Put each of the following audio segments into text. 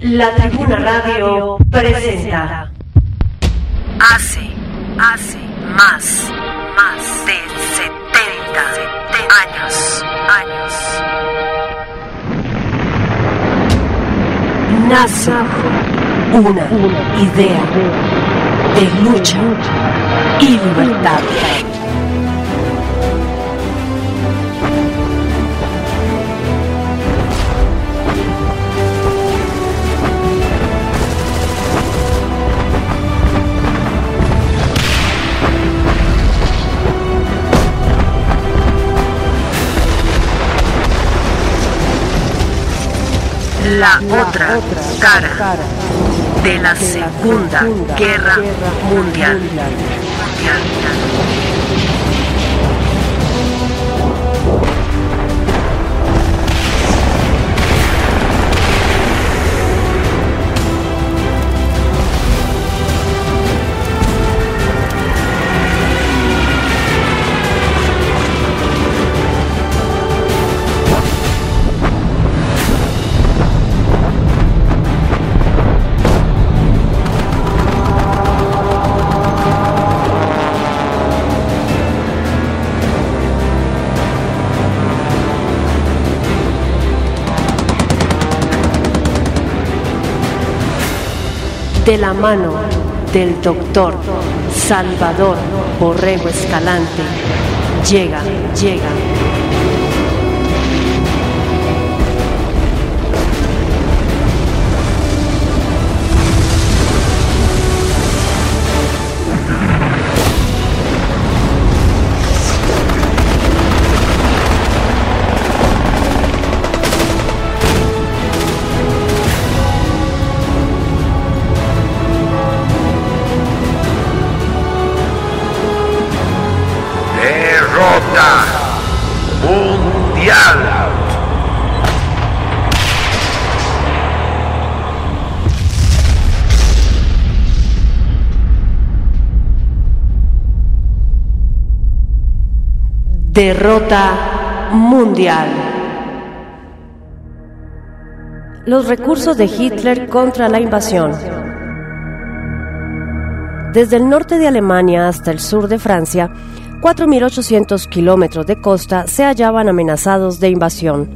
La Tribuna Radio presenta. Hace, hace más, más de 70, años, años. Nace una idea de lucha y libertad. La otra cara de la Segunda Guerra Mundial. De la mano del doctor Salvador Borrego Escalante, llega, llega. Derrota mundial. Los recursos de Hitler contra la invasión. Desde el norte de Alemania hasta el sur de Francia, 4.800 kilómetros de costa se hallaban amenazados de invasión.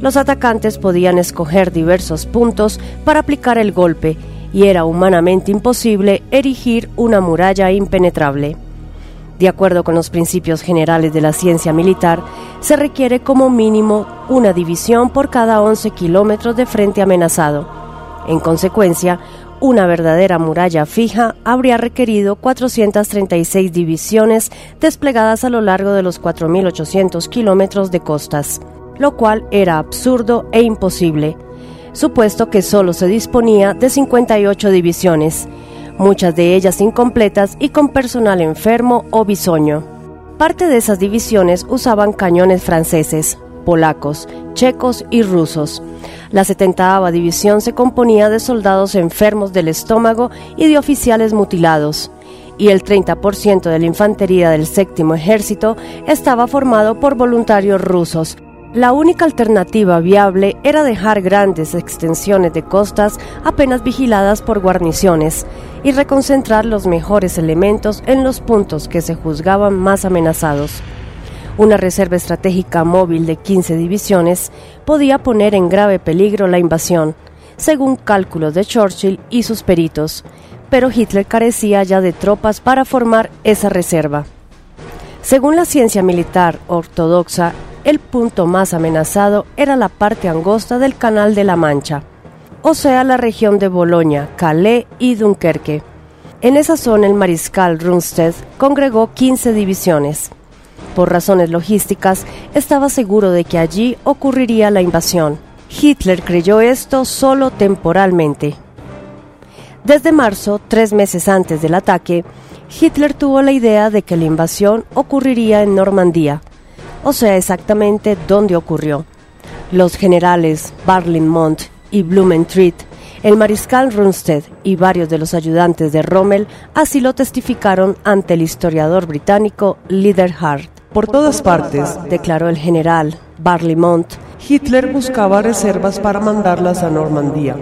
Los atacantes podían escoger diversos puntos para aplicar el golpe y era humanamente imposible erigir una muralla impenetrable. De acuerdo con los principios generales de la ciencia militar, se requiere como mínimo una división por cada 11 kilómetros de frente amenazado. En consecuencia, una verdadera muralla fija habría requerido 436 divisiones desplegadas a lo largo de los 4.800 kilómetros de costas, lo cual era absurdo e imposible, supuesto que solo se disponía de 58 divisiones, muchas de ellas incompletas y con personal enfermo o bisoño. Parte de esas divisiones usaban cañones franceses, polacos, checos y rusos. La 70 División se componía de soldados enfermos del estómago y de oficiales mutilados, y el 30% de la infantería del séptimo ejército estaba formado por voluntarios rusos. La única alternativa viable era dejar grandes extensiones de costas apenas vigiladas por guarniciones y reconcentrar los mejores elementos en los puntos que se juzgaban más amenazados. Una reserva estratégica móvil de 15 divisiones podía poner en grave peligro la invasión, según cálculos de Churchill y sus peritos, pero Hitler carecía ya de tropas para formar esa reserva. Según la ciencia militar ortodoxa, el punto más amenazado era la parte angosta del Canal de la Mancha, o sea, la región de Bolonia, Calais y Dunkerque. En esa zona el mariscal Rundstedt congregó 15 divisiones. Por razones logísticas, estaba seguro de que allí ocurriría la invasión. Hitler creyó esto solo temporalmente. Desde marzo, tres meses antes del ataque, Hitler tuvo la idea de que la invasión ocurriría en Normandía, o sea exactamente dónde ocurrió. Los generales Barlimont y Blumentritt, el mariscal Rundstedt y varios de los ayudantes de Rommel así lo testificaron ante el historiador británico Leaderhart. Por todas partes, Declaró el general Barlimont, Hitler buscaba reservas para mandarlas a Normandía.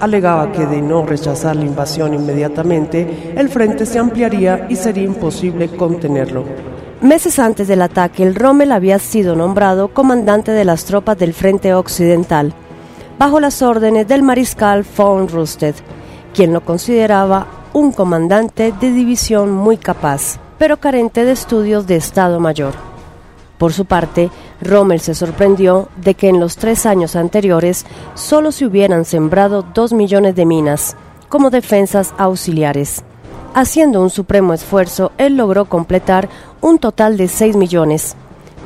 Alegaba que de no rechazar la invasión inmediatamente, el frente se ampliaría y sería imposible contenerlo. Meses antes del ataque, el Rommel había sido nombrado comandante de las tropas del Frente Occidental, bajo las órdenes del mariscal von Rüsted, quien lo consideraba un comandante de división muy capaz, pero carente de estudios de Estado Mayor. Por su parte, Rommel se sorprendió de que en los tres años anteriores solo se hubieran sembrado dos millones de minas como defensas auxiliares. Haciendo un supremo esfuerzo, él logró completar un total de 6 millones,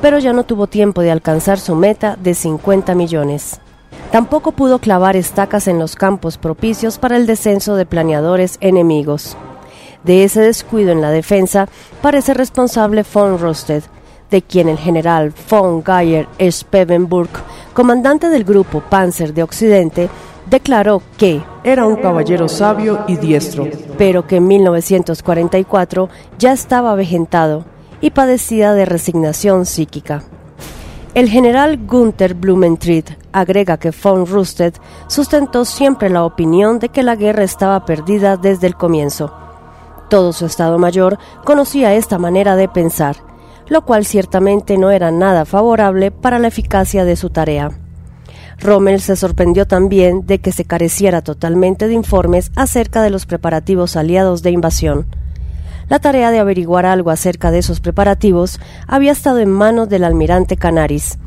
pero ya no tuvo tiempo de alcanzar su meta de 50 millones. Tampoco pudo clavar estacas en los campos propicios para el descenso de planeadores enemigos. De ese descuido en la defensa parece responsable von Rosted, de quien el general von Geyer Spevenburg, comandante del grupo Panzer de Occidente, declaró que era un caballero sabio y diestro, pero que en 1944 ya estaba avejentado y padecía de resignación psíquica. El general Gunther Blumentritt agrega que von Rüsted sustentó siempre la opinión de que la guerra estaba perdida desde el comienzo. Todo su Estado Mayor conocía esta manera de pensar, lo cual ciertamente no era nada favorable para la eficacia de su tarea. Rommel se sorprendió también de que se careciera totalmente de informes acerca de los preparativos aliados de invasión. La tarea de averiguar algo acerca de esos preparativos había estado en manos del almirante Canaris,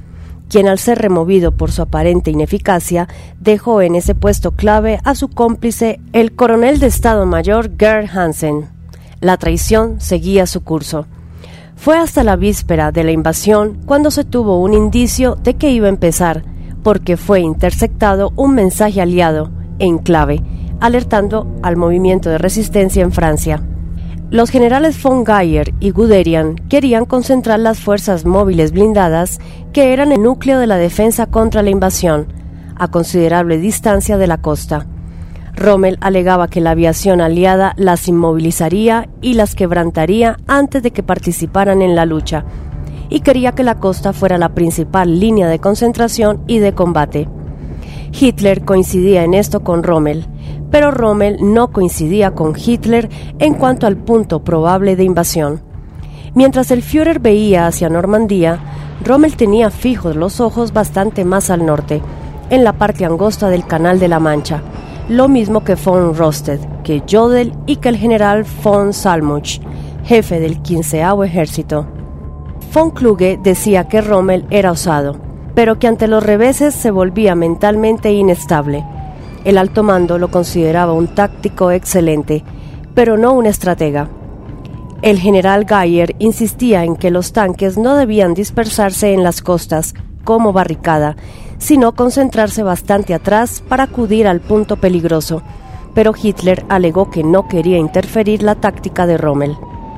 quien al ser removido por su aparente ineficacia, dejó en ese puesto clave a su cómplice, el coronel de Estado Mayor Gerd Hansen. La traición seguía su curso. Fue hasta la víspera de la invasión cuando se tuvo un indicio de que iba a empezar, porque fue interceptado un mensaje aliado, en clave, alertando al movimiento de resistencia en Francia. Los generales von Geyer y Guderian querían concentrar las fuerzas móviles blindadas que eran el núcleo de la defensa contra la invasión, a considerable distancia de la costa. Rommel alegaba que la aviación aliada las inmovilizaría y las quebrantaría antes de que participaran en la lucha, y quería que la costa fuera la principal línea de concentración y de combate. Hitler coincidía en esto con Rommel, pero Rommel no coincidía con Hitler en cuanto al punto probable de invasión. Mientras el Führer veía hacia Normandía, Rommel tenía fijos los ojos bastante más al norte, en la parte angosta del Canal de la Mancha, lo mismo que von Rosted, que Jodl y que el general von Salmuch, jefe del quinceavo ejército. Von Kluge decía que Rommel era osado, pero que ante los reveses se volvía mentalmente inestable. El alto mando lo consideraba un táctico excelente, pero no un estratega. El general Geyer insistía en que los tanques no debían dispersarse en las costas como barricada, sino concentrarse bastante atrás para acudir al punto peligroso, pero Hitler alegó que no quería interferir la táctica de Rommel.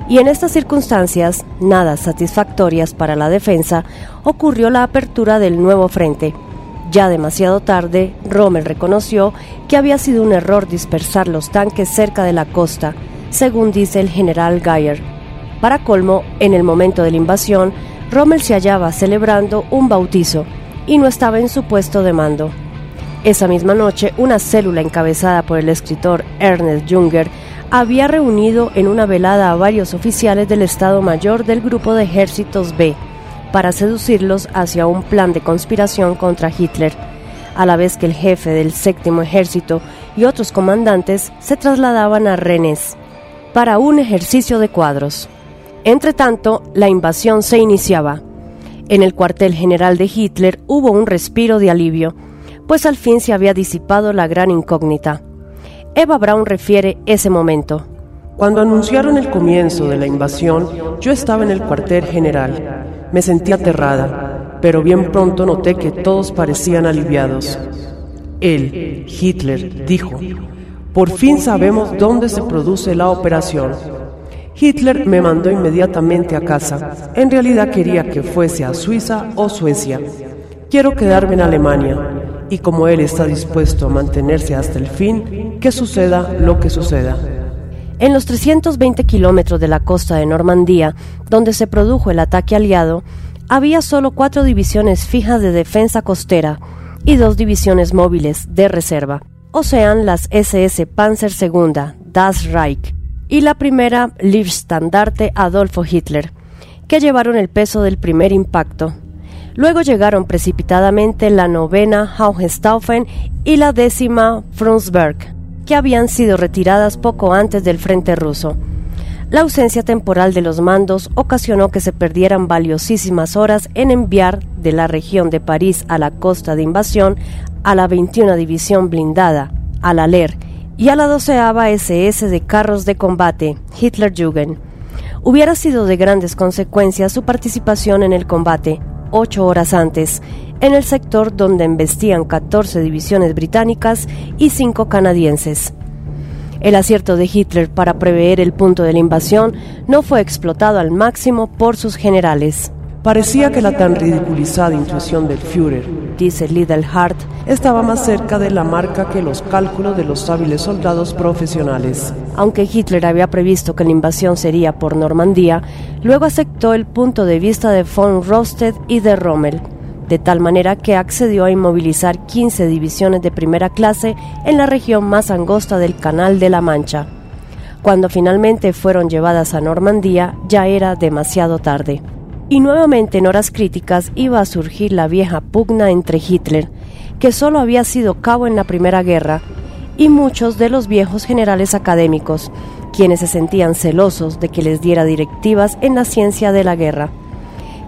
Y en estas circunstancias, nada satisfactorias para la defensa, ocurrió la apertura del nuevo frente, ya demasiado tarde, Rommel reconoció que había sido un error dispersar los tanques cerca de la costa, según dice el general Geyer. Para colmo, en el momento de la invasión, Rommel se hallaba celebrando un bautizo y no estaba en su puesto de mando. Esa misma noche, una célula encabezada por el escritor Ernest Junger había reunido en una velada a varios oficiales del Estado Mayor del Grupo de Ejércitos B, para seducirlos hacia un plan de conspiración contra Hitler, a la vez que el jefe del séptimo ejército y otros comandantes se trasladaban a Rennes para un ejercicio de cuadros. Entretanto, la invasión se iniciaba. En el cuartel general de Hitler hubo un respiro de alivio, pues al fin se había disipado la gran incógnita. Eva Braun refiere ese momento. Cuando anunciaron el comienzo de la invasión, yo estaba en el cuartel general me sentí aterrada, pero bien pronto noté que todos parecían aliviados. Él, Hitler, dijo, por fin sabemos dónde se produce la operación. Hitler me mandó inmediatamente a casa. En realidad quería que fuese a Suiza o Suecia. Quiero quedarme en Alemania. Y como él está dispuesto a mantenerse hasta el fin, que suceda lo que suceda. En los 320 kilómetros de la costa de Normandía, donde se produjo el ataque aliado, había solo cuatro divisiones fijas de defensa costera y dos divisiones móviles de reserva. o sean las SS Panzer II, Das Reich, y la primera Liebstandarte Adolfo Hitler, que llevaron el peso del primer impacto. Luego llegaron precipitadamente la novena Hohenstaufen y la décima Frundsberg, que habían sido retiradas poco antes del frente ruso. La ausencia temporal de los mandos ocasionó que se perdieran valiosísimas horas en enviar de la región de París a la costa de invasión a la 21 División Blindada, a la LER y a la 12 SS de carros de combate, Hitlerjugend. Hubiera sido de grandes consecuencias su participación en el combate, ocho horas antes, en el sector donde embestían 14 divisiones británicas y cinco canadienses. El acierto de Hitler para prever el punto de la invasión no fue explotado al máximo por sus generales. Parecía que la tan ridiculizada intuición del Führer, dice Hart, estaba más cerca de la marca que los cálculos de los hábiles soldados profesionales. Aunque Hitler había previsto que la invasión sería por Normandía, luego aceptó el punto de vista de von Rosted y de Rommel de tal manera que accedió a inmovilizar 15 divisiones de primera clase en la región más angosta del Canal de la Mancha. Cuando finalmente fueron llevadas a Normandía ya era demasiado tarde. Y nuevamente en horas críticas iba a surgir la vieja pugna entre Hitler, que solo había sido cabo en la Primera Guerra, y muchos de los viejos generales académicos, quienes se sentían celosos de que les diera directivas en la ciencia de la guerra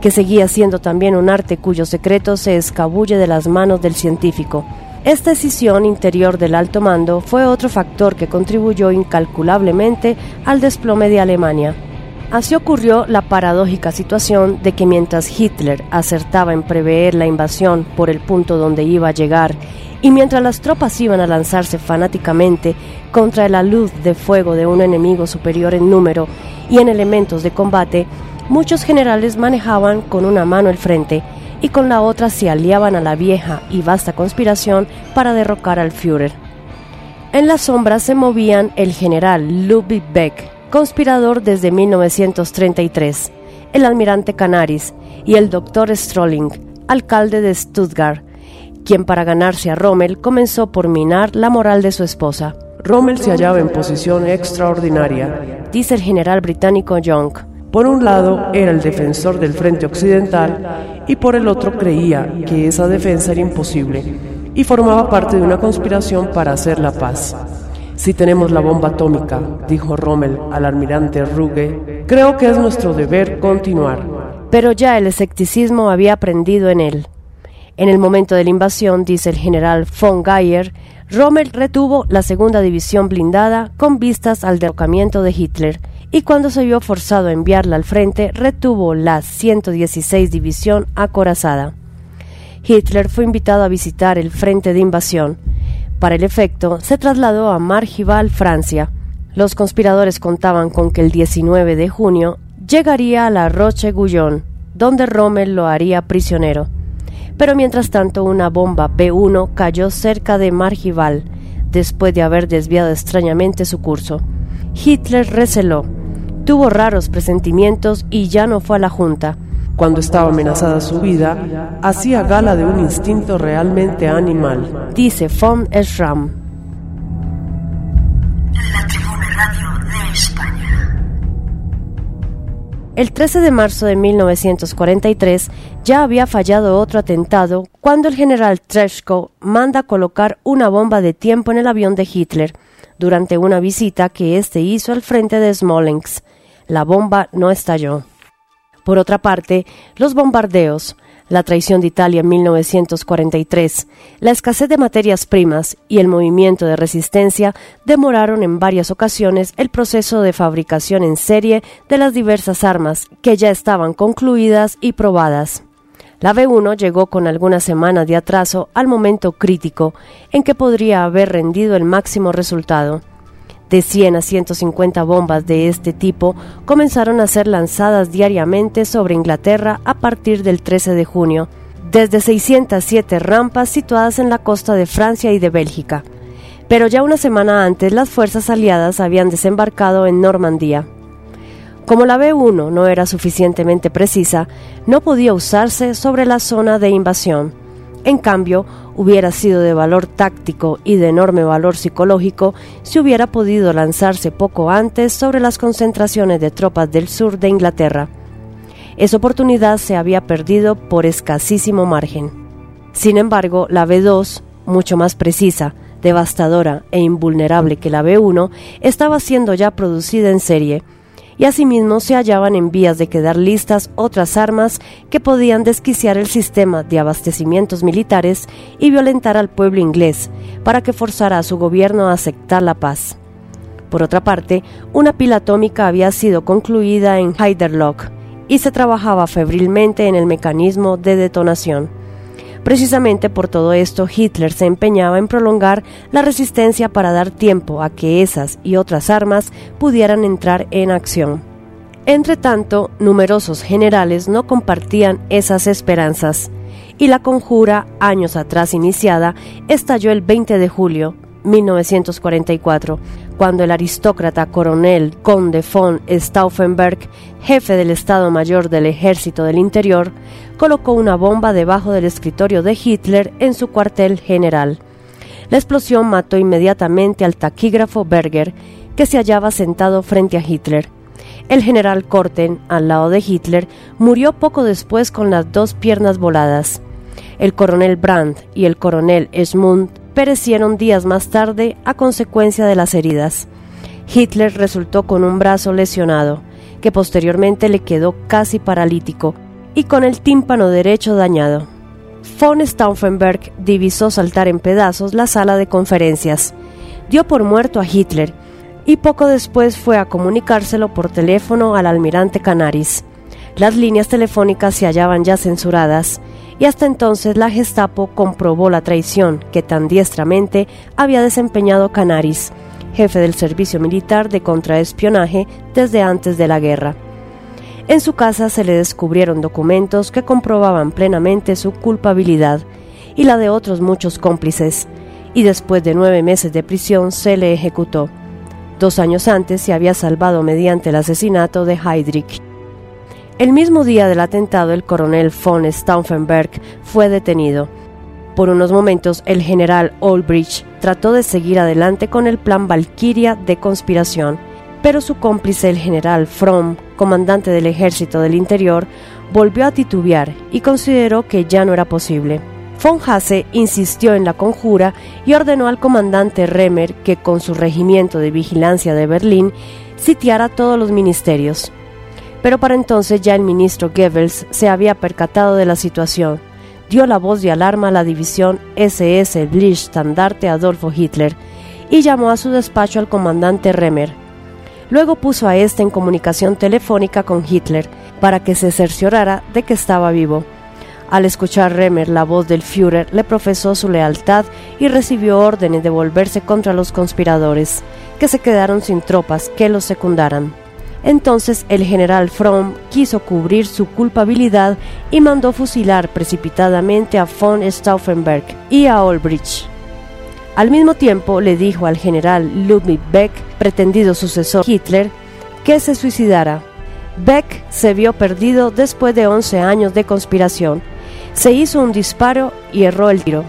que seguía siendo también un arte cuyo secreto se escabulle de las manos del científico. Esta decisión interior del alto mando fue otro factor que contribuyó incalculablemente al desplome de Alemania. Así ocurrió la paradójica situación de que mientras Hitler acertaba en prever la invasión por el punto donde iba a llegar y mientras las tropas iban a lanzarse fanáticamente contra la luz de fuego de un enemigo superior en número y en elementos de combate, muchos generales manejaban con una mano el frente y con la otra se aliaban a la vieja y vasta conspiración para derrocar al Führer. En la sombra se movían el general Ludwig Beck, conspirador desde 1933, el almirante Canaris y el doctor Strolling, alcalde de Stuttgart, quien para ganarse a Rommel comenzó por minar la moral de su esposa. Rommel se hallaba en posición extraordinaria, dice el general británico Young por un lado era el defensor del frente occidental y por el otro creía que esa defensa era imposible y formaba parte de una conspiración para hacer la paz. Si tenemos la bomba atómica, dijo Rommel al almirante Ruge, creo que es nuestro deber continuar. Pero ya el escepticismo había aprendido en él. En el momento de la invasión, dice el general von Geyer, Rommel retuvo la segunda división blindada con vistas al derrocamiento de Hitler y cuando se vio forzado a enviarla al frente, retuvo la 116 División acorazada. Hitler fue invitado a visitar el frente de invasión. Para el efecto, se trasladó a Margival, Francia. Los conspiradores contaban con que el 19 de junio llegaría a la Roche-Guyon, donde Rommel lo haría prisionero. Pero mientras tanto, una bomba B-1 cayó cerca de Margival, después de haber desviado extrañamente su curso. Hitler receló Tuvo raros presentimientos y ya no fue a la Junta. Cuando estaba amenazada su vida, hacía gala de un instinto realmente animal. Dice von Schramm. El 13 de marzo de 1943 ya había fallado otro atentado cuando el general Treshko manda colocar una bomba de tiempo en el avión de Hitler durante una visita que éste hizo al frente de Smolensk. La bomba no estalló. Por otra parte, los bombardeos, la traición de Italia en 1943, la escasez de materias primas y el movimiento de resistencia demoraron en varias ocasiones el proceso de fabricación en serie de las diversas armas que ya estaban concluidas y probadas. La B1 llegó con algunas semanas de atraso al momento crítico en que podría haber rendido el máximo resultado. De 100 a 150 bombas de este tipo comenzaron a ser lanzadas diariamente sobre Inglaterra a partir del 13 de junio, desde 607 rampas situadas en la costa de Francia y de Bélgica. Pero ya una semana antes las fuerzas aliadas habían desembarcado en Normandía. Como la B-1 no era suficientemente precisa, no podía usarse sobre la zona de invasión. En cambio, hubiera sido de valor táctico y de enorme valor psicológico si hubiera podido lanzarse poco antes sobre las concentraciones de tropas del sur de Inglaterra. Esa oportunidad se había perdido por escasísimo margen. Sin embargo, la B2, mucho más precisa, devastadora e invulnerable que la B1, estaba siendo ya producida en serie, y asimismo se hallaban en vías de quedar listas otras armas que podían desquiciar el sistema de abastecimientos militares y violentar al pueblo inglés para que forzara a su gobierno a aceptar la paz. Por otra parte, una pila atómica había sido concluida en Heiderloch y se trabajaba febrilmente en el mecanismo de detonación. Precisamente por todo esto, Hitler se empeñaba en prolongar la resistencia para dar tiempo a que esas y otras armas pudieran entrar en acción. Entre tanto, numerosos generales no compartían esas esperanzas, y la conjura, años atrás iniciada, estalló el 20 de julio 1944, cuando el aristócrata coronel conde von Stauffenberg, jefe del Estado Mayor del Ejército del Interior, colocó una bomba debajo del escritorio de Hitler en su cuartel general. La explosión mató inmediatamente al taquígrafo Berger, que se hallaba sentado frente a Hitler. El general Korten, al lado de Hitler, murió poco después con las dos piernas voladas. El coronel Brandt y el coronel Esmund perecieron días más tarde a consecuencia de las heridas. Hitler resultó con un brazo lesionado, que posteriormente le quedó casi paralítico, y con el tímpano derecho dañado. Von Stauffenberg divisó saltar en pedazos la sala de conferencias, dio por muerto a Hitler y poco después fue a comunicárselo por teléfono al almirante Canaris. Las líneas telefónicas se hallaban ya censuradas y hasta entonces la Gestapo comprobó la traición que tan diestramente había desempeñado Canaris, jefe del servicio militar de contraespionaje desde antes de la guerra. En su casa se le descubrieron documentos que comprobaban plenamente su culpabilidad y la de otros muchos cómplices, y después de nueve meses de prisión se le ejecutó. Dos años antes se había salvado mediante el asesinato de Heydrich. El mismo día del atentado, el coronel von Stauffenberg fue detenido. Por unos momentos, el general Olbrich trató de seguir adelante con el plan Valkyria de conspiración, pero su cómplice, el general Fromm, comandante del ejército del interior, volvió a titubear y consideró que ya no era posible. Von Hase insistió en la conjura y ordenó al comandante Remmer que con su regimiento de vigilancia de Berlín sitiara todos los ministerios. Pero para entonces ya el ministro Goebbels se había percatado de la situación. Dio la voz de alarma a la división SS Standarte Adolfo Hitler y llamó a su despacho al comandante Remmer. Luego puso a este en comunicación telefónica con Hitler para que se cerciorara de que estaba vivo. Al escuchar Remmer la voz del Führer, le profesó su lealtad y recibió órdenes de volverse contra los conspiradores, que se quedaron sin tropas que los secundaran. Entonces el general Fromm quiso cubrir su culpabilidad y mandó fusilar precipitadamente a von Stauffenberg y a Olbrich. Al mismo tiempo le dijo al general Ludwig Beck, pretendido sucesor Hitler, que se suicidara. Beck se vio perdido después de 11 años de conspiración. Se hizo un disparo y erró el tiro.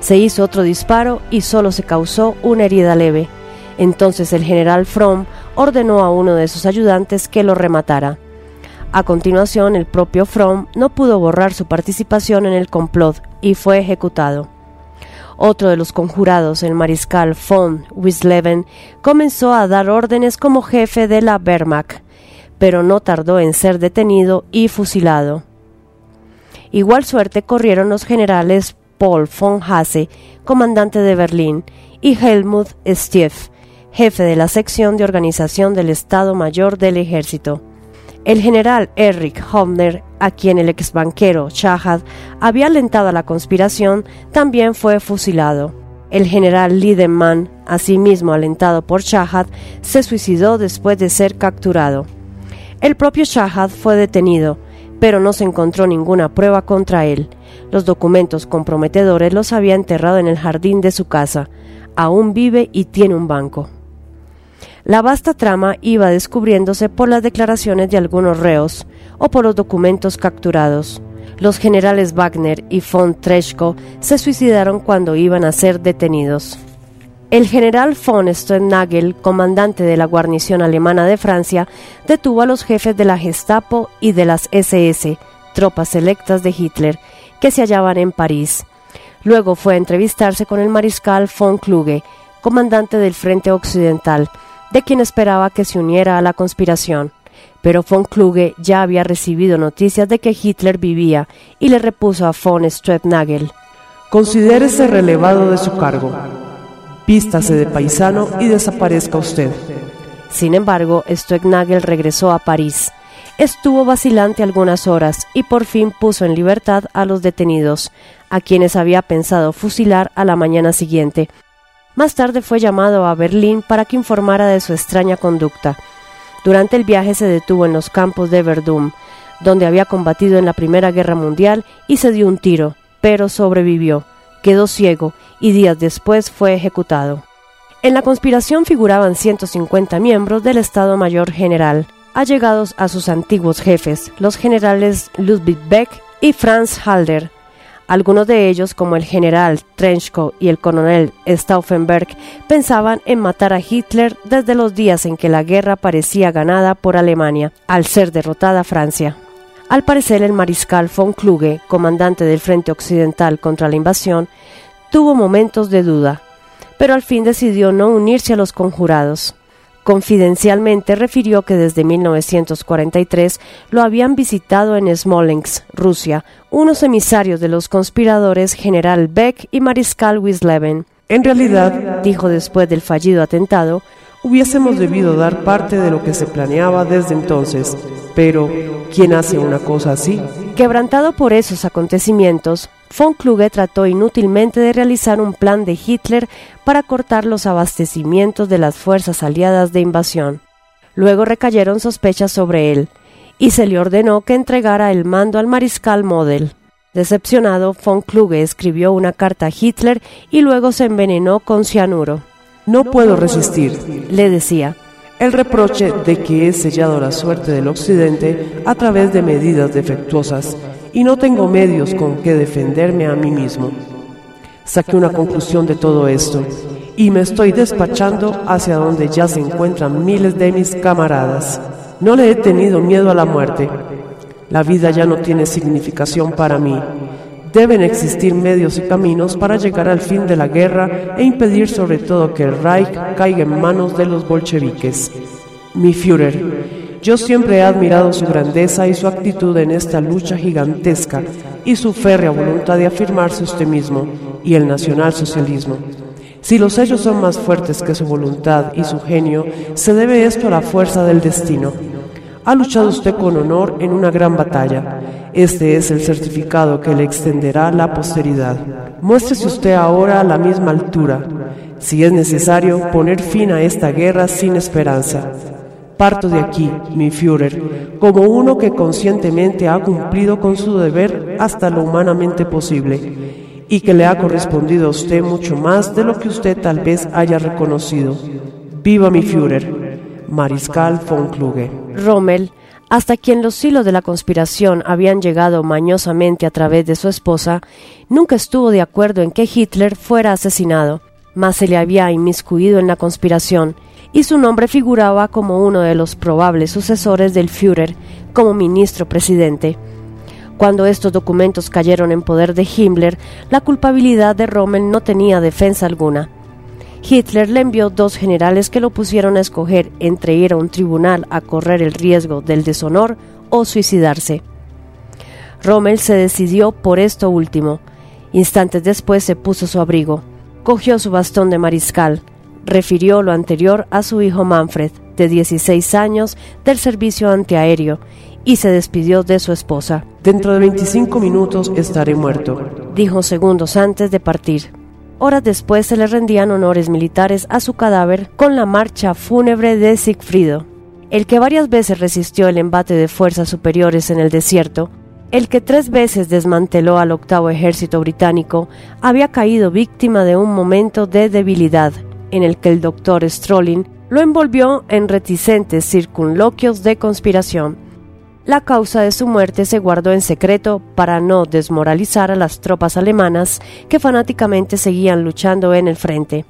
Se hizo otro disparo y solo se causó una herida leve. Entonces el general Fromm ordenó a uno de sus ayudantes que lo rematara. A continuación, el propio Fromm no pudo borrar su participación en el complot y fue ejecutado. Otro de los conjurados, el mariscal von Wisleben, comenzó a dar órdenes como jefe de la Wehrmacht, pero no tardó en ser detenido y fusilado. Igual suerte corrieron los generales Paul von Hase, comandante de Berlín, y Helmut Stief, jefe de la sección de organización del Estado Mayor del Ejército. El general Erich Hoffner, a quien el exbanquero Shahad había alentado a la conspiración, también fue fusilado. El general Liedemann, asimismo alentado por Shahad, se suicidó después de ser capturado. El propio Shahad fue detenido, pero no se encontró ninguna prueba contra él. Los documentos comprometedores los había enterrado en el jardín de su casa. Aún vive y tiene un banco. La vasta trama iba descubriéndose por las declaraciones de algunos reos o por los documentos capturados. Los generales Wagner y von Treschko se suicidaron cuando iban a ser detenidos. El general von Stoennagel, comandante de la guarnición alemana de Francia, detuvo a los jefes de la Gestapo y de las SS, tropas selectas de Hitler, que se hallaban en París. Luego fue a entrevistarse con el mariscal von Kluge, comandante del Frente Occidental, de quien esperaba que se uniera a la conspiración. Pero von Kluge ya había recibido noticias de que Hitler vivía y le repuso a von Stoennagel. Considérese relevado de su cargo Vístase de paisano y desaparezca usted. Sin embargo, Stoegnagel regresó a París. Estuvo vacilante algunas horas y por fin puso en libertad a los detenidos, a quienes había pensado fusilar a la mañana siguiente. Más tarde fue llamado a Berlín para que informara de su extraña conducta. Durante el viaje se detuvo en los campos de Verdun, donde había combatido en la Primera Guerra Mundial y se dio un tiro, pero sobrevivió quedó ciego y días después fue ejecutado. En la conspiración figuraban 150 miembros del Estado Mayor General, allegados a sus antiguos jefes, los generales Ludwig Beck y Franz Halder. Algunos de ellos, como el general Trenchko y el coronel Stauffenberg, pensaban en matar a Hitler desde los días en que la guerra parecía ganada por Alemania, al ser derrotada Francia. Al parecer, el mariscal von Kluge, comandante del Frente Occidental contra la invasión, tuvo momentos de duda, pero al fin decidió no unirse a los conjurados. Confidencialmente refirió que desde 1943 lo habían visitado en Smolensk, Rusia, unos emisarios de los conspiradores General Beck y Mariscal Wisleben. En realidad, dijo después del fallido atentado, Hubiésemos debido dar parte de lo que se planeaba desde entonces, pero ¿quién hace una cosa así? Quebrantado por esos acontecimientos, von Kluge trató inútilmente de realizar un plan de Hitler para cortar los abastecimientos de las fuerzas aliadas de invasión. Luego recayeron sospechas sobre él, y se le ordenó que entregara el mando al mariscal Model. Decepcionado, von Kluge escribió una carta a Hitler y luego se envenenó con cianuro. No puedo resistir, le decía, el reproche de que he sellado la suerte del Occidente a través de medidas defectuosas y no tengo medios con que defenderme a mí mismo. Saqué una conclusión de todo esto y me estoy despachando hacia donde ya se encuentran miles de mis camaradas. No le he tenido miedo a la muerte. La vida ya no tiene significación para mí Deben existir medios y caminos para llegar al fin de la guerra e impedir sobre todo que el Reich caiga en manos de los bolcheviques. Mi Führer, yo siempre he admirado su grandeza y su actitud en esta lucha gigantesca y su férrea voluntad de afirmarse usted mismo y el nacionalsocialismo. Si los hechos son más fuertes que su voluntad y su genio, se debe esto a la fuerza del destino. Ha luchado usted con honor en una gran batalla. Este es el certificado que le extenderá la posteridad. Muéstrese usted ahora a la misma altura, si es necesario poner fin a esta guerra sin esperanza. Parto de aquí, mi Führer, como uno que conscientemente ha cumplido con su deber hasta lo humanamente posible y que le ha correspondido a usted mucho más de lo que usted tal vez haya reconocido. Viva mi Führer. Mariscal von Kluge. Rommel, hasta quien los hilos de la conspiración habían llegado mañosamente a través de su esposa, nunca estuvo de acuerdo en que Hitler fuera asesinado, mas se le había inmiscuido en la conspiración y su nombre figuraba como uno de los probables sucesores del Führer como ministro presidente. Cuando estos documentos cayeron en poder de Himmler, la culpabilidad de Rommel no tenía defensa alguna. Hitler le envió dos generales que lo pusieron a escoger entre ir a un tribunal a correr el riesgo del deshonor o suicidarse. Rommel se decidió por esto último. Instantes después se puso su abrigo, cogió su bastón de mariscal, refirió lo anterior a su hijo Manfred, de 16 años, del servicio antiaéreo, y se despidió de su esposa. Dentro de 25 minutos estaré muerto, dijo segundos antes de partir. Horas después se le rendían honores militares a su cadáver con la marcha fúnebre de Sigfrido, el que varias veces resistió el embate de fuerzas superiores en el desierto, el que tres veces desmanteló al octavo ejército británico, había caído víctima de un momento de debilidad, en el que el doctor Strolling lo envolvió en reticentes circunloquios de conspiración. La causa de su muerte se guardó en secreto para no desmoralizar a las tropas alemanas que fanáticamente seguían luchando en el frente.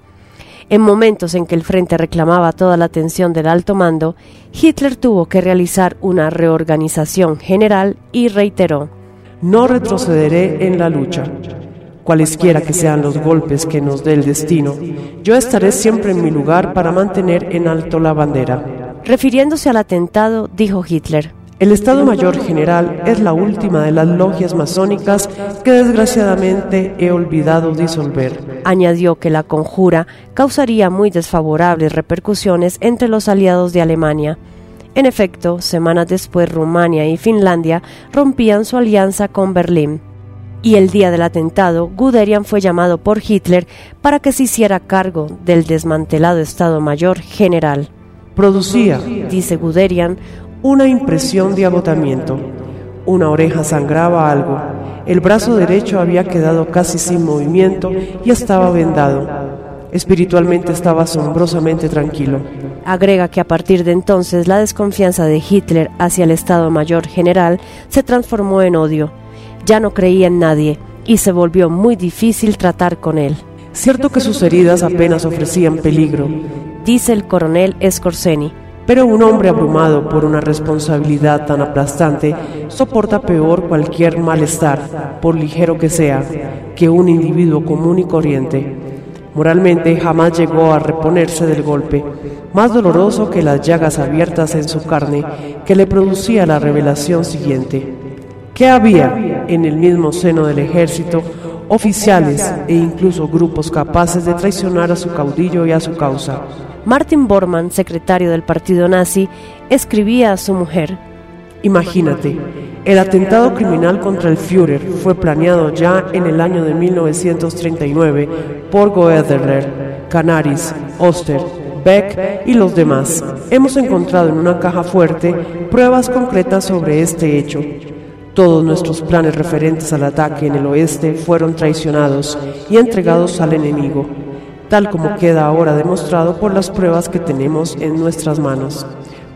En momentos en que el frente reclamaba toda la atención del alto mando, Hitler tuvo que realizar una reorganización general y reiteró, No retrocederé en la lucha. Cualesquiera que sean los golpes que nos dé el destino, yo estaré siempre en mi lugar para mantener en alto la bandera. Refiriéndose al atentado, dijo Hitler, el Estado Mayor General es la última de las logias masónicas que desgraciadamente he olvidado disolver. Añadió que la conjura causaría muy desfavorables repercusiones entre los aliados de Alemania. En efecto, semanas después Rumania y Finlandia rompían su alianza con Berlín. Y el día del atentado, Guderian fue llamado por Hitler para que se hiciera cargo del desmantelado Estado Mayor General. Producía, dice Guderian, una impresión de agotamiento. Una oreja sangraba algo, el brazo derecho había quedado casi sin movimiento y estaba vendado. Espiritualmente estaba asombrosamente tranquilo. Agrega que a partir de entonces la desconfianza de Hitler hacia el Estado Mayor General se transformó en odio. Ya no creía en nadie y se volvió muy difícil tratar con él. Cierto que sus heridas apenas ofrecían peligro, dice el coronel Scorseni pero un hombre abrumado por una responsabilidad tan aplastante soporta peor cualquier malestar, por ligero que sea, que un individuo común y corriente. Moralmente jamás llegó a reponerse del golpe, más doloroso que las llagas abiertas en su carne que le producía la revelación siguiente. ¿Qué había en el mismo seno del ejército oficiales e incluso grupos capaces de traicionar a su caudillo y a su causa? Martin Bormann, secretario del partido nazi, escribía a su mujer, Imagínate, el atentado criminal contra el Führer fue planeado ya en el año de 1939 por Goederer, Canaris, Oster, Beck y los demás. Hemos encontrado en una caja fuerte pruebas concretas sobre este hecho. Todos nuestros planes referentes al ataque en el oeste fueron traicionados y entregados al enemigo tal como queda ahora demostrado por las pruebas que tenemos en nuestras manos.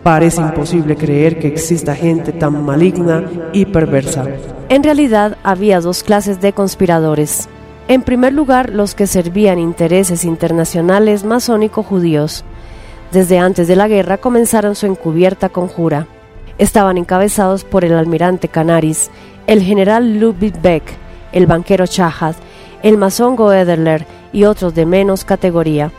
Parece imposible creer que exista gente tan maligna y perversa. En realidad había dos clases de conspiradores. En primer lugar, los que servían intereses internacionales masónico-judíos. Desde antes de la guerra comenzaron su encubierta conjura. Estaban encabezados por el almirante Canaris, el general Ludwig Beck, el banquero Chahat, el masón Goederler y otros de menos categoría.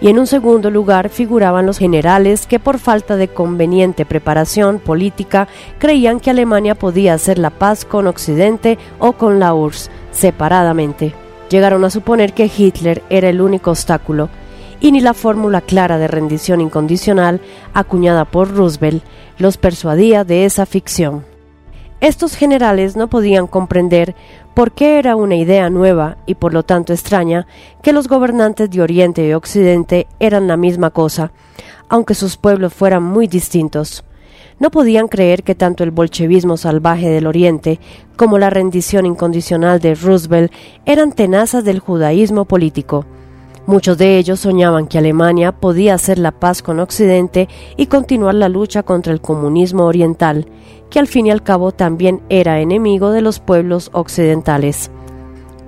Y en un segundo lugar figuraban los generales que por falta de conveniente preparación política creían que Alemania podía hacer la paz con Occidente o con la URSS separadamente. Llegaron a suponer que Hitler era el único obstáculo, y ni la fórmula clara de rendición incondicional acuñada por Roosevelt los persuadía de esa ficción. Estos generales no podían comprender por qué era una idea nueva y por lo tanto extraña que los gobernantes de Oriente y Occidente eran la misma cosa, aunque sus pueblos fueran muy distintos. No podían creer que tanto el bolchevismo salvaje del Oriente como la rendición incondicional de Roosevelt eran tenazas del judaísmo político. Muchos de ellos soñaban que Alemania podía hacer la paz con Occidente y continuar la lucha contra el comunismo oriental, que al fin y al cabo también era enemigo de los pueblos occidentales.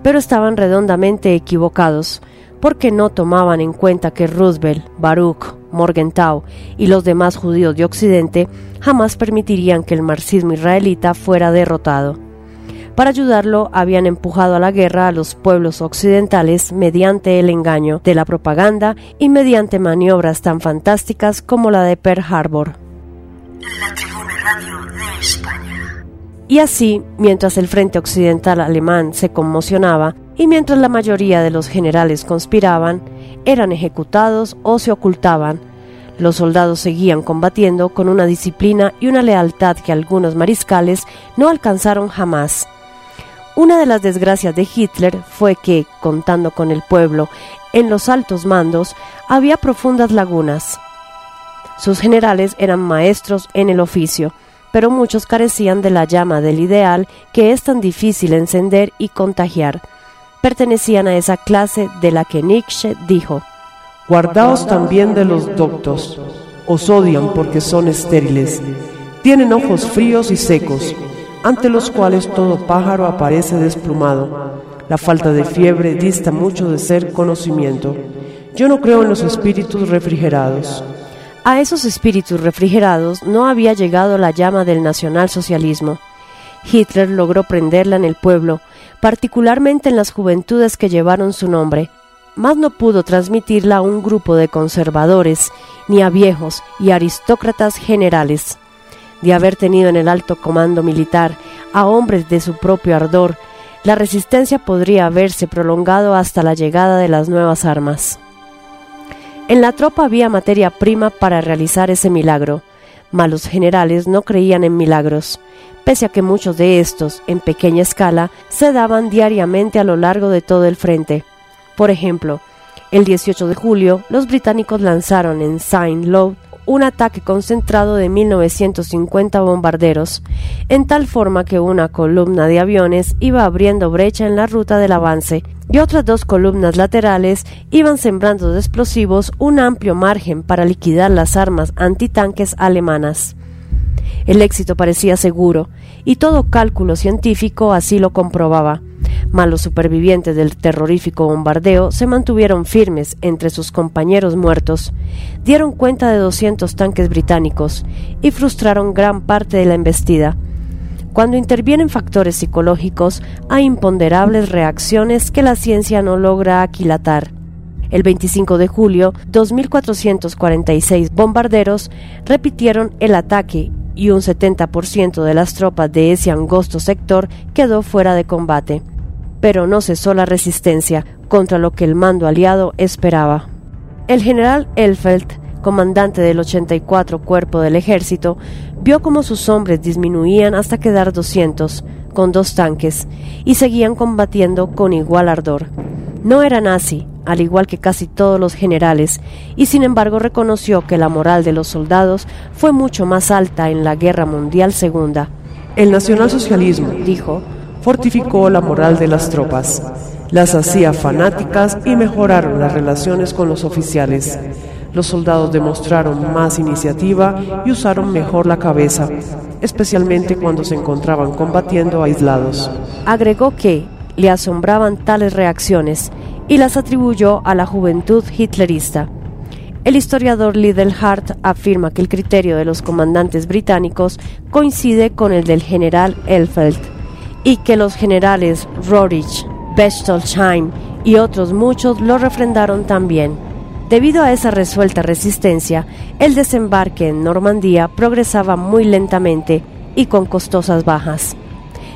Pero estaban redondamente equivocados, porque no tomaban en cuenta que Roosevelt, Baruch, Morgenthau y los demás judíos de Occidente jamás permitirían que el marxismo israelita fuera derrotado. Para ayudarlo habían empujado a la guerra a los pueblos occidentales mediante el engaño de la propaganda y mediante maniobras tan fantásticas como la de Pearl Harbor. Y así, mientras el frente occidental alemán se conmocionaba y mientras la mayoría de los generales conspiraban, eran ejecutados o se ocultaban, los soldados seguían combatiendo con una disciplina y una lealtad que algunos mariscales no alcanzaron jamás. Una de las desgracias de Hitler fue que, contando con el pueblo en los altos mandos, había profundas lagunas. Sus generales eran maestros en el oficio, pero muchos carecían de la llama del ideal que es tan difícil encender y contagiar. Pertenecían a esa clase de la que Nietzsche dijo, Guardaos también de los doctos, os odian porque son estériles, Tienen ojos fríos y secos, ante los cuales todo pájaro aparece desplumado. La falta de fiebre dista mucho de ser conocimiento. Yo no creo en los espíritus refrigerados. A esos espíritus refrigerados no había llegado la llama del nacionalsocialismo. Hitler logró prenderla en el pueblo, particularmente en las juventudes que llevaron su nombre, mas no pudo transmitirla a un grupo de conservadores, ni a viejos y aristócratas generales. De haber tenido en el alto comando militar a hombres de su propio ardor, la resistencia podría haberse prolongado hasta la llegada de las nuevas armas. En la tropa había materia prima para realizar ese milagro, mas los generales no creían en milagros, pese a que muchos de estos, en pequeña escala, se daban diariamente a lo largo de todo el frente. Por ejemplo, el 18 de julio, los británicos lanzaron en Saint-Lô un ataque concentrado de 1950 bombarderos, en tal forma que una columna de aviones iba abriendo brecha en la ruta del avance y otras dos columnas laterales iban sembrando de explosivos un amplio margen para liquidar las armas antitanques alemanas. El éxito parecía seguro, y todo cálculo científico así lo comprobaba. Mas los supervivientes del terrorífico bombardeo se mantuvieron firmes entre sus compañeros muertos, dieron cuenta de 200 tanques británicos y frustraron gran parte de la embestida. Cuando intervienen factores psicológicos, hay imponderables reacciones que la ciencia no logra aquilatar. El 25 de julio, 2.446 bombarderos repitieron el ataque y un 70% de las tropas de ese angosto sector quedó fuera de combate. Pero no cesó la resistencia contra lo que el mando aliado esperaba. El general Elfeld, comandante del 84 Cuerpo del Ejército, vio cómo sus hombres disminuían hasta quedar 200, con dos tanques, y seguían combatiendo con igual ardor. No era nazi, al igual que casi todos los generales, y sin embargo reconoció que la moral de los soldados fue mucho más alta en la Guerra Mundial Segunda. El nacionalsocialismo, dijo, fortificó la moral de las tropas, las hacía fanáticas y mejoraron las relaciones con los oficiales. Los soldados demostraron más iniciativa y usaron mejor la cabeza, especialmente cuando se encontraban combatiendo aislados. Agregó que le asombraban tales reacciones y las atribuyó a la juventud hitlerista. El historiador Liddell Hart afirma que el criterio de los comandantes británicos coincide con el del general Elfeld y que los generales Rorich, Bechtolsheim y otros muchos lo refrendaron también. Debido a esa resuelta resistencia, el desembarque en Normandía progresaba muy lentamente y con costosas bajas.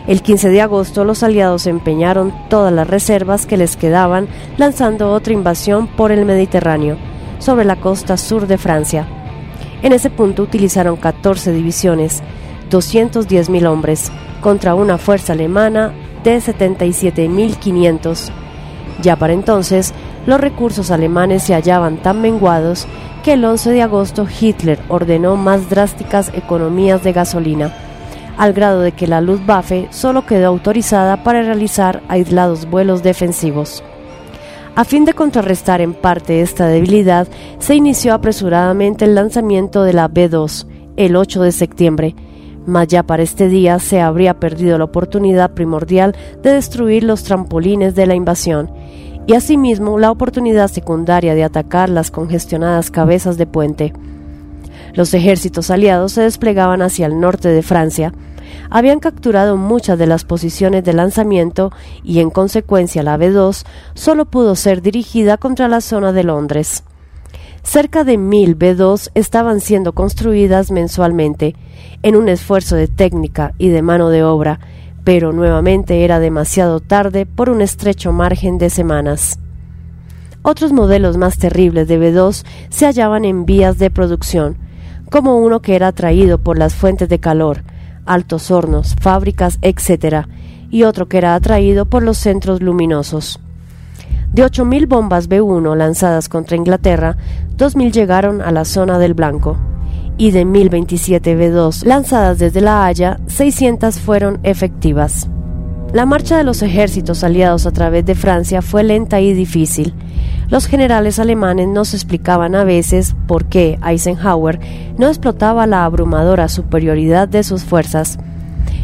El 15 de agosto los aliados empeñaron todas las reservas que les quedaban lanzando otra invasión por el Mediterráneo, sobre la costa sur de Francia. En ese punto utilizaron 14 divisiones, 210.000 hombres, contra una fuerza alemana de 77.500. Ya para entonces, los recursos alemanes se hallaban tan menguados que el 11 de agosto Hitler ordenó más drásticas economías de gasolina al grado de que la Luftwaffe solo quedó autorizada para realizar aislados vuelos defensivos. A fin de contrarrestar en parte esta debilidad, se inició apresuradamente el lanzamiento de la B-2 el 8 de septiembre, mas ya para este día se habría perdido la oportunidad primordial de destruir los trampolines de la invasión y asimismo la oportunidad secundaria de atacar las congestionadas cabezas de puente. Los ejércitos aliados se desplegaban hacia el norte de Francia, habían capturado muchas de las posiciones de lanzamiento y en consecuencia la B-2 solo pudo ser dirigida contra la zona de Londres. Cerca de mil B-2 estaban siendo construidas mensualmente, en un esfuerzo de técnica y de mano de obra, pero nuevamente era demasiado tarde por un estrecho margen de semanas. Otros modelos más terribles de B-2 se hallaban en vías de producción, como uno que era atraído por las fuentes de calor, altos hornos, fábricas, etc., y otro que era atraído por los centros luminosos. De 8.000 bombas B-1 lanzadas contra Inglaterra, 2.000 llegaron a la zona del Blanco, y de 1.027 B-2 lanzadas desde La Haya, 600 fueron efectivas. La marcha de los ejércitos aliados a través de Francia fue lenta y difícil. Los generales alemanes nos explicaban a veces por qué Eisenhower no explotaba la abrumadora superioridad de sus fuerzas.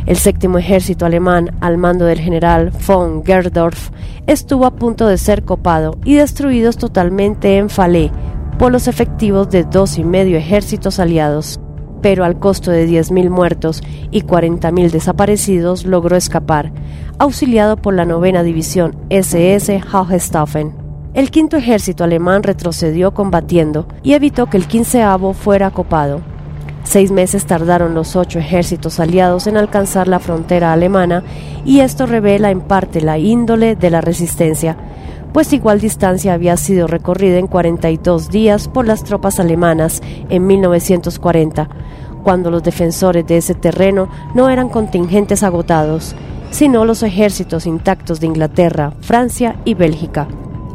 El séptimo ejército alemán, al mando del general von Gerdorf, estuvo a punto de ser copado y destruido totalmente en Falais por los efectivos de dos y medio ejércitos aliados, pero al costo de 10.000 muertos y 40.000 desaparecidos logró escapar, auxiliado por la novena división SS Hohenstaufen. El quinto ejército alemán retrocedió combatiendo y evitó que el quinceavo fuera copado. Seis meses tardaron los ocho ejércitos aliados en alcanzar la frontera alemana y esto revela en parte la índole de la resistencia, pues igual distancia había sido recorrida en 42 días por las tropas alemanas en 1940, cuando los defensores de ese terreno no eran contingentes agotados, sino los ejércitos intactos de Inglaterra, Francia y Bélgica.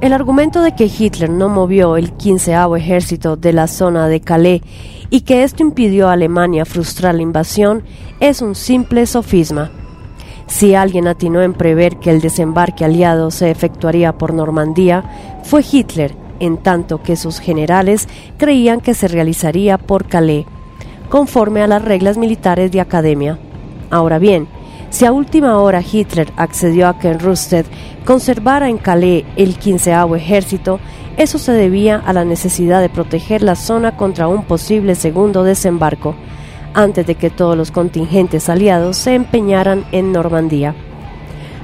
El argumento de que Hitler no movió el quinceavo ejército de la zona de Calais y que esto impidió a Alemania frustrar la invasión es un simple sofisma. Si alguien atinó en prever que el desembarque aliado se efectuaría por Normandía, fue Hitler, en tanto que sus generales creían que se realizaría por Calais, conforme a las reglas militares de academia. Ahora bien, si a última hora Hitler accedió a que Rüsted conservara en Calais el quinceavo ejército, eso se debía a la necesidad de proteger la zona contra un posible segundo desembarco, antes de que todos los contingentes aliados se empeñaran en Normandía.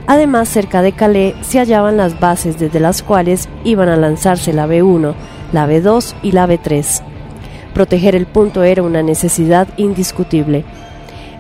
Además, cerca de Calais se hallaban las bases desde las cuales iban a lanzarse la B1, la B2 y la B3. Proteger el punto era una necesidad indiscutible.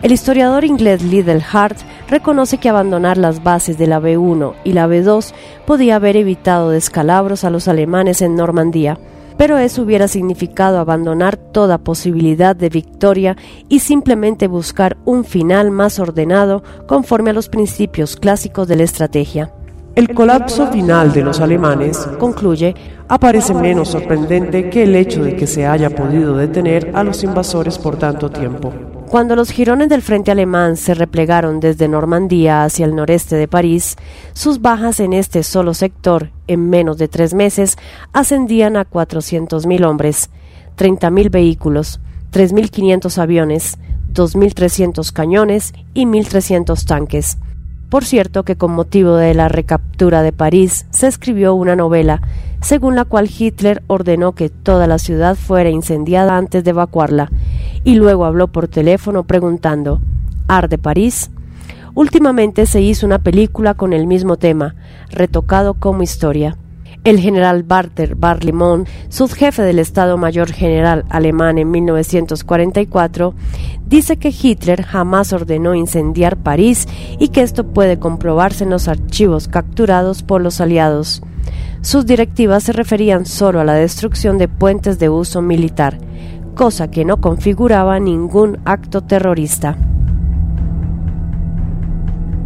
El historiador inglés Liddell Hart reconoce que abandonar las bases de la B1 y la B2 podía haber evitado descalabros a los alemanes en Normandía, pero eso hubiera significado abandonar toda posibilidad de victoria y simplemente buscar un final más ordenado conforme a los principios clásicos de la estrategia. El colapso final de los alemanes, concluye, aparece menos sorprendente que el hecho de que se haya podido detener a los invasores por tanto tiempo. Cuando los jirones del frente alemán se replegaron desde Normandía hacia el noreste de París, sus bajas en este solo sector, en menos de tres meses, ascendían a 400.000 hombres, 30.000 vehículos, 3.500 aviones, 2.300 cañones y 1.300 tanques. Por cierto que con motivo de la recaptura de París se escribió una novela, según la cual Hitler ordenó que toda la ciudad fuera incendiada antes de evacuarla, y luego habló por teléfono preguntando ¿Arde París? Últimamente se hizo una película con el mismo tema, retocado como historia. El general Barter Barlimont, subjefe del Estado Mayor General alemán en 1944, dice que Hitler jamás ordenó incendiar París y que esto puede comprobarse en los archivos capturados por los aliados. Sus directivas se referían solo a la destrucción de puentes de uso militar, cosa que no configuraba ningún acto terrorista.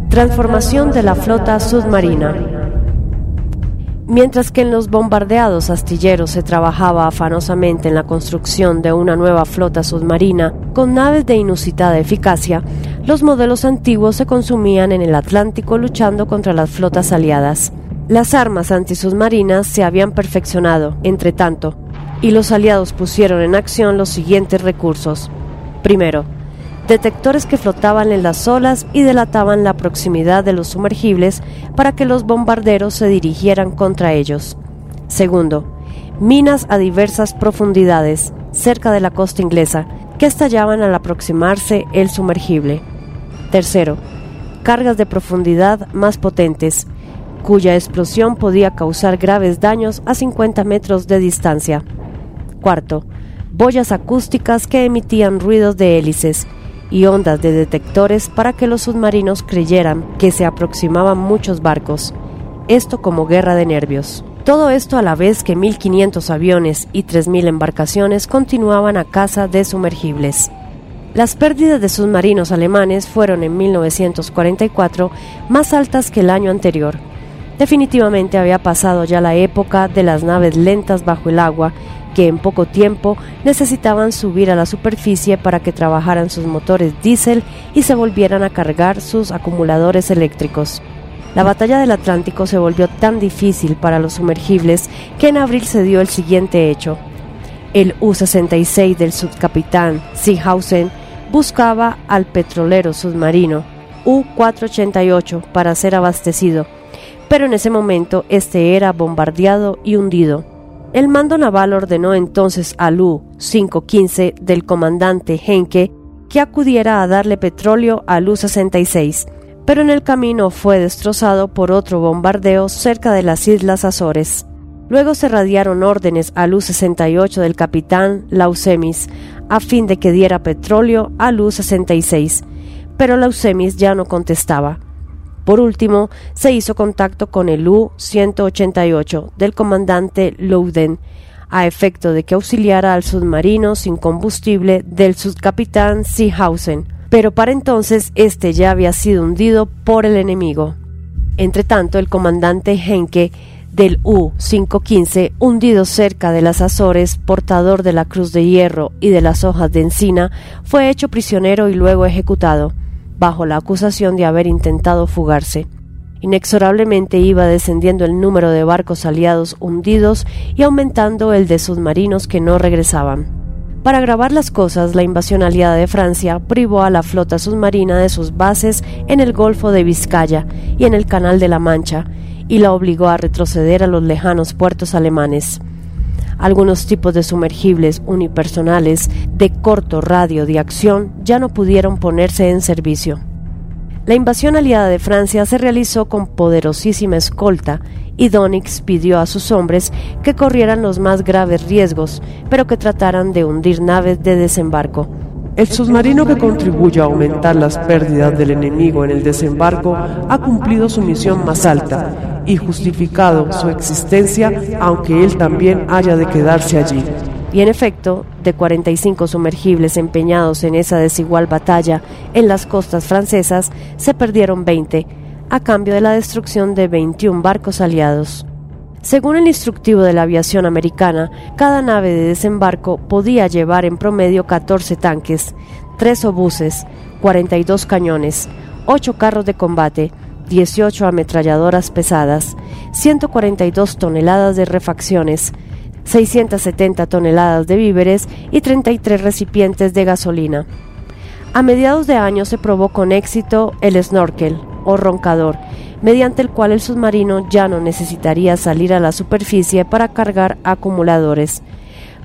Transformación de la flota submarina. Mientras que en los bombardeados astilleros se trabajaba afanosamente en la construcción de una nueva flota submarina con naves de inusitada eficacia, los modelos antiguos se consumían en el Atlántico luchando contra las flotas aliadas. Las armas antisubmarinas se habían perfeccionado, entre tanto, y los aliados pusieron en acción los siguientes recursos. Primero, detectores que flotaban en las olas y delataban la proximidad de los sumergibles para que los bombarderos se dirigieran contra ellos. Segundo, minas a diversas profundidades cerca de la costa inglesa que estallaban al aproximarse el sumergible. Tercero, cargas de profundidad más potentes, cuya explosión podía causar graves daños a 50 metros de distancia. Cuarto, boyas acústicas que emitían ruidos de hélices y ondas de detectores para que los submarinos creyeran que se aproximaban muchos barcos, esto como guerra de nervios. Todo esto a la vez que 1.500 aviones y 3.000 embarcaciones continuaban a caza de sumergibles. Las pérdidas de submarinos alemanes fueron en 1944 más altas que el año anterior. Definitivamente había pasado ya la época de las naves lentas bajo el agua que en poco tiempo necesitaban subir a la superficie para que trabajaran sus motores diésel y se volvieran a cargar sus acumuladores eléctricos. La batalla del Atlántico se volvió tan difícil para los sumergibles que en abril se dio el siguiente hecho. El U-66 del subcapitán Seehausen buscaba al petrolero submarino U-488 para ser abastecido, pero en ese momento este era bombardeado y hundido. El mando naval ordenó entonces al U-515 del comandante Henke que acudiera a darle petróleo al U-66, pero en el camino fue destrozado por otro bombardeo cerca de las Islas Azores. Luego se radiaron órdenes al U-68 del capitán Lausemis a fin de que diera petróleo al U-66, pero Lausemis ya no contestaba. Por último, se hizo contacto con el U-188 del comandante Louden, a efecto de que auxiliara al submarino sin combustible del subcapitán Seehausen, pero para entonces este ya había sido hundido por el enemigo. Entretanto, el comandante Henke del U-515, hundido cerca de las Azores, portador de la Cruz de Hierro y de las hojas de encina, fue hecho prisionero y luego ejecutado, bajo la acusación de haber intentado fugarse. Inexorablemente iba descendiendo el número de barcos aliados hundidos y aumentando el de submarinos que no regresaban. Para agravar las cosas, la invasión aliada de Francia privó a la flota submarina de sus bases en el Golfo de Vizcaya y en el Canal de la Mancha, y la obligó a retroceder a los lejanos puertos alemanes. Algunos tipos de sumergibles unipersonales de corto radio de acción ya no pudieron ponerse en servicio. La invasión aliada de Francia se realizó con poderosísima escolta y Donix pidió a sus hombres que corrieran los más graves riesgos, pero que trataran de hundir naves de desembarco. El submarino que contribuye a aumentar las pérdidas del enemigo en el desembarco ha cumplido su misión más alta y justificado su existencia, aunque él también haya de quedarse allí. Y en efecto, de 45 sumergibles empeñados en esa desigual batalla en las costas francesas, se perdieron 20, a cambio de la destrucción de 21 barcos aliados. Según el instructivo de la aviación americana, cada nave de desembarco podía llevar en promedio 14 tanques, 3 obuses, 42 cañones, 8 carros de combate, 18 ametralladoras pesadas, 142 toneladas de refacciones, 670 toneladas de víveres y 33 recipientes de gasolina. A mediados de año se probó con éxito el snorkel o roncador, mediante el cual el submarino ya no necesitaría salir a la superficie para cargar acumuladores.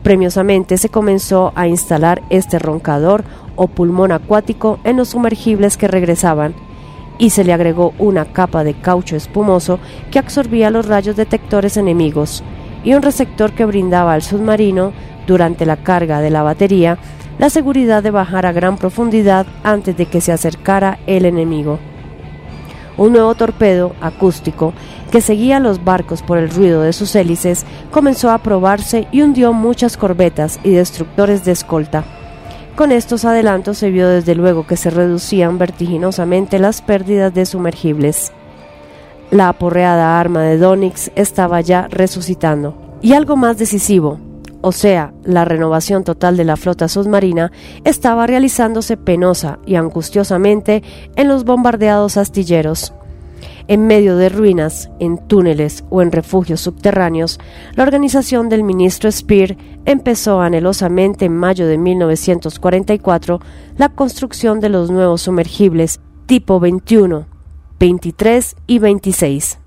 Premiosamente se comenzó a instalar este roncador o pulmón acuático en los sumergibles que regresaban, y se le agregó una capa de caucho espumoso que absorbía los rayos detectores enemigos y un receptor que brindaba al submarino, durante la carga de la batería, la seguridad de bajar a gran profundidad antes de que se acercara el enemigo. Un nuevo torpedo acústico que seguía los barcos por el ruido de sus hélices comenzó a probarse y hundió muchas corbetas y destructores de escolta. Con estos adelantos se vio desde luego que se reducían vertiginosamente las pérdidas de sumergibles. La aporreada arma de Donix estaba ya resucitando. Y algo más decisivo, o sea, la renovación total de la flota submarina, estaba realizándose penosa y angustiosamente en los bombardeados astilleros. En medio de ruinas, en túneles o en refugios subterráneos, la organización del ministro Speer empezó anhelosamente en mayo de 1944 la construcción de los nuevos sumergibles tipo 21, 23 y 26.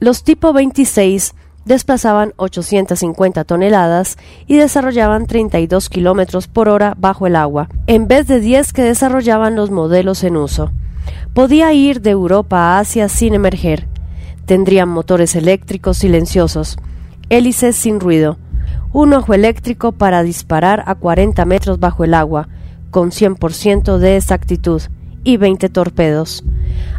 Los tipo 26 desplazaban 850 toneladas y desarrollaban 32 kilómetros por hora bajo el agua, en vez de 10 que desarrollaban los modelos en uso. Podía ir de Europa a Asia sin emerger. Tendrían motores eléctricos silenciosos, hélices sin ruido, un ojo eléctrico para disparar a 40 metros bajo el agua, con 100% de exactitud, y 20 torpedos.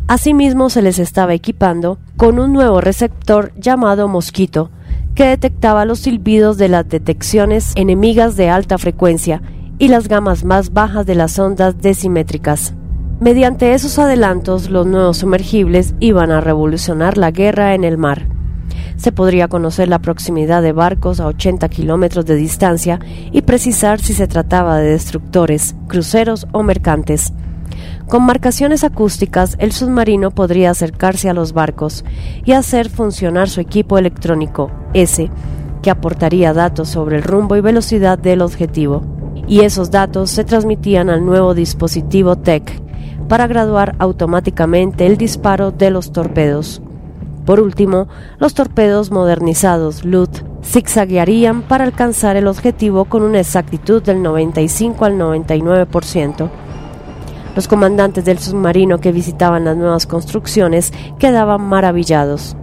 Asimismo se les estaba equipando con un nuevo receptor llamado Mosquito, que detectaba los silbidos de las detecciones enemigas de alta frecuencia y las gamas más bajas de las ondas decimétricas. Mediante esos adelantos, los nuevos sumergibles iban a revolucionar la guerra en el mar. Se podría conocer la proximidad de barcos a 80 kilómetros de distancia y precisar si se trataba de destructores, cruceros o mercantes. Con marcaciones acústicas, el submarino podría acercarse a los barcos y hacer funcionar su equipo electrónico, S, que aportaría datos sobre el rumbo y velocidad del objetivo. Y esos datos se transmitían al nuevo dispositivo TEC para graduar automáticamente el disparo de los torpedos. Por último, los torpedos modernizados LUT zigzaguearían para alcanzar el objetivo con una exactitud del 95 al 99%. Los comandantes del submarino que visitaban las nuevas construcciones quedaban maravillados.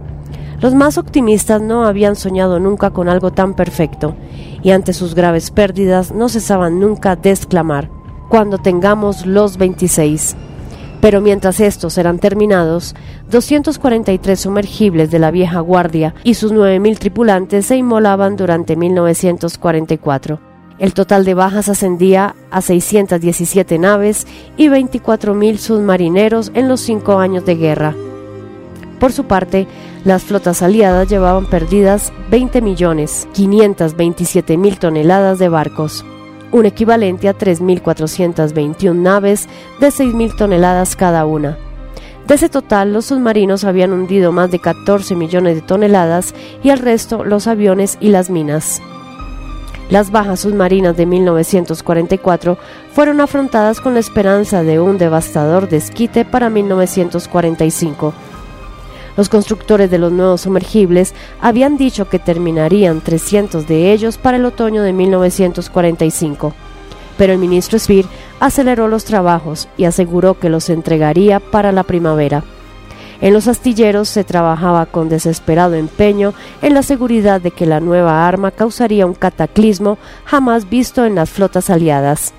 Los más optimistas no habían soñado nunca con algo tan perfecto, y ante sus graves pérdidas no cesaban nunca de exclamar, cuando tengamos los 26. Pero mientras estos eran terminados, 243 sumergibles de la vieja guardia y sus 9.000 tripulantes se inmolaban durante 1944. El total de bajas ascendía a 617 naves y 24.000 submarineros en los cinco años de guerra. Por su parte, las flotas aliadas llevaban perdidas 20 millones 527 mil toneladas de barcos, un equivalente a 3.421 naves de 6.000 toneladas cada una. De ese total, los submarinos habían hundido más de 14 millones de toneladas y el resto los aviones y las minas. Las bajas submarinas de 1944 fueron afrontadas con la esperanza de un devastador desquite para 1945 los constructores de los nuevos sumergibles habían dicho que terminarían 300 de ellos para el otoño de 1945, pero el ministro Speer aceleró los trabajos y aseguró que los entregaría para la primavera. En los astilleros se trabajaba con desesperado empeño en la seguridad de que la nueva arma causaría un cataclismo jamás visto en las flotas aliadas.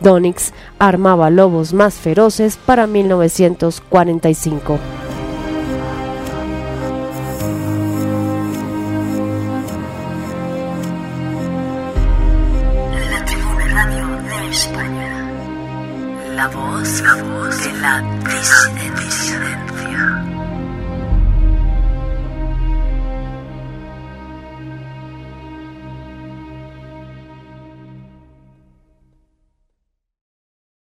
Donix armaba lobos más feroces para 1945. La la voz la.